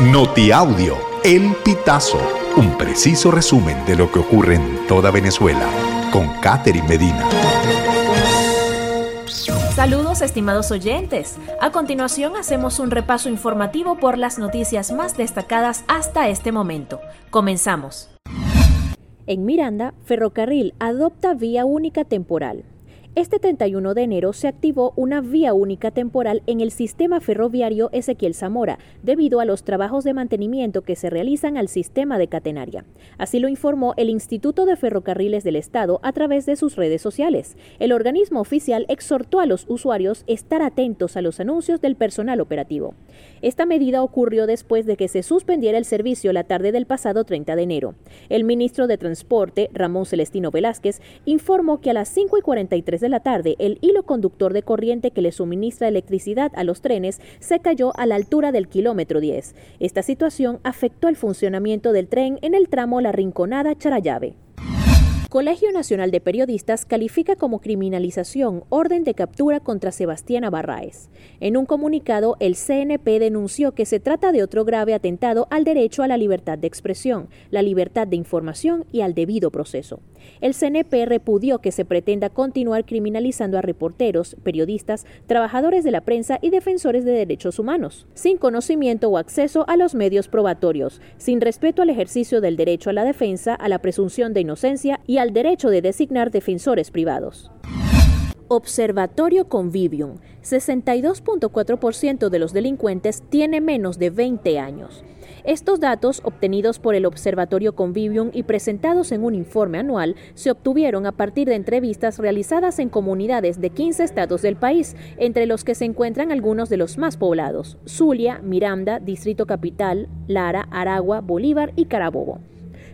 Notiaudio, El Pitazo, un preciso resumen de lo que ocurre en toda Venezuela, con Catherine Medina. Saludos estimados oyentes. A continuación hacemos un repaso informativo por las noticias más destacadas hasta este momento. Comenzamos. En Miranda, Ferrocarril adopta vía única temporal. Este 31 de enero se activó una vía única temporal en el sistema ferroviario Ezequiel Zamora, debido a los trabajos de mantenimiento que se realizan al sistema de catenaria. Así lo informó el Instituto de Ferrocarriles del Estado a través de sus redes sociales. El organismo oficial exhortó a los usuarios estar atentos a los anuncios del personal operativo. Esta medida ocurrió después de que se suspendiera el servicio la tarde del pasado 30 de enero. El ministro de Transporte, Ramón Celestino Velázquez, informó que a las 5 y 43 de la tarde, el hilo conductor de corriente que le suministra electricidad a los trenes se cayó a la altura del kilómetro 10. Esta situación afectó el funcionamiento del tren en el tramo La Rinconada Charayave. Colegio Nacional de Periodistas califica como criminalización orden de captura contra Sebastián Barraez. En un comunicado, el CNP denunció que se trata de otro grave atentado al derecho a la libertad de expresión, la libertad de información y al debido proceso. El CNP repudió que se pretenda continuar criminalizando a reporteros, periodistas, trabajadores de la prensa y defensores de derechos humanos, sin conocimiento o acceso a los medios probatorios, sin respeto al ejercicio del derecho a la defensa, a la presunción de inocencia y al derecho de designar defensores privados. Observatorio Convivium. 62.4% de los delincuentes tiene menos de 20 años. Estos datos, obtenidos por el Observatorio Convivium y presentados en un informe anual, se obtuvieron a partir de entrevistas realizadas en comunidades de 15 estados del país, entre los que se encuentran algunos de los más poblados, Zulia, Miranda, Distrito Capital, Lara, Aragua, Bolívar y Carabobo.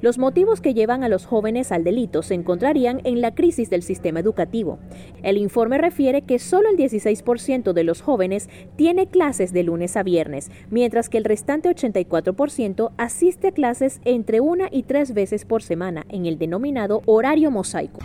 Los motivos que llevan a los jóvenes al delito se encontrarían en la crisis del sistema educativo. El informe refiere que solo el 16% de los jóvenes tiene clases de lunes a viernes, mientras que el restante 84% asiste a clases entre una y tres veces por semana en el denominado horario mosaico.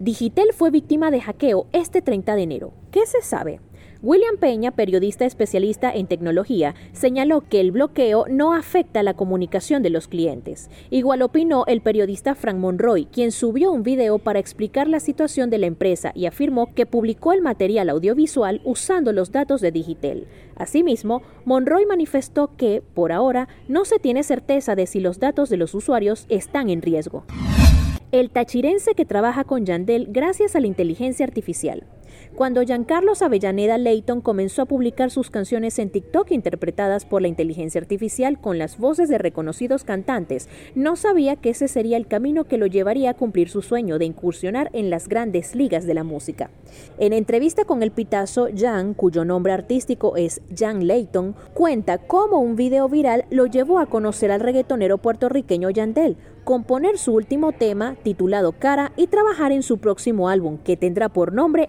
Digitel fue víctima de hackeo este 30 de enero. ¿Qué se sabe? William Peña, periodista especialista en tecnología, señaló que el bloqueo no afecta la comunicación de los clientes. Igual opinó el periodista Frank Monroy, quien subió un video para explicar la situación de la empresa y afirmó que publicó el material audiovisual usando los datos de Digitel. Asimismo, Monroy manifestó que, por ahora, no se tiene certeza de si los datos de los usuarios están en riesgo. El tachirense que trabaja con Yandel gracias a la inteligencia artificial. Cuando Giancarlos Avellaneda Leighton comenzó a publicar sus canciones en TikTok interpretadas por la inteligencia artificial con las voces de reconocidos cantantes, no sabía que ese sería el camino que lo llevaría a cumplir su sueño de incursionar en las grandes ligas de la música. En entrevista con el pitazo, Jan, cuyo nombre artístico es Jan Leighton, cuenta cómo un video viral lo llevó a conocer al reggaetonero puertorriqueño Yandel, componer su último tema titulado Cara y trabajar en su próximo álbum que tendrá por nombre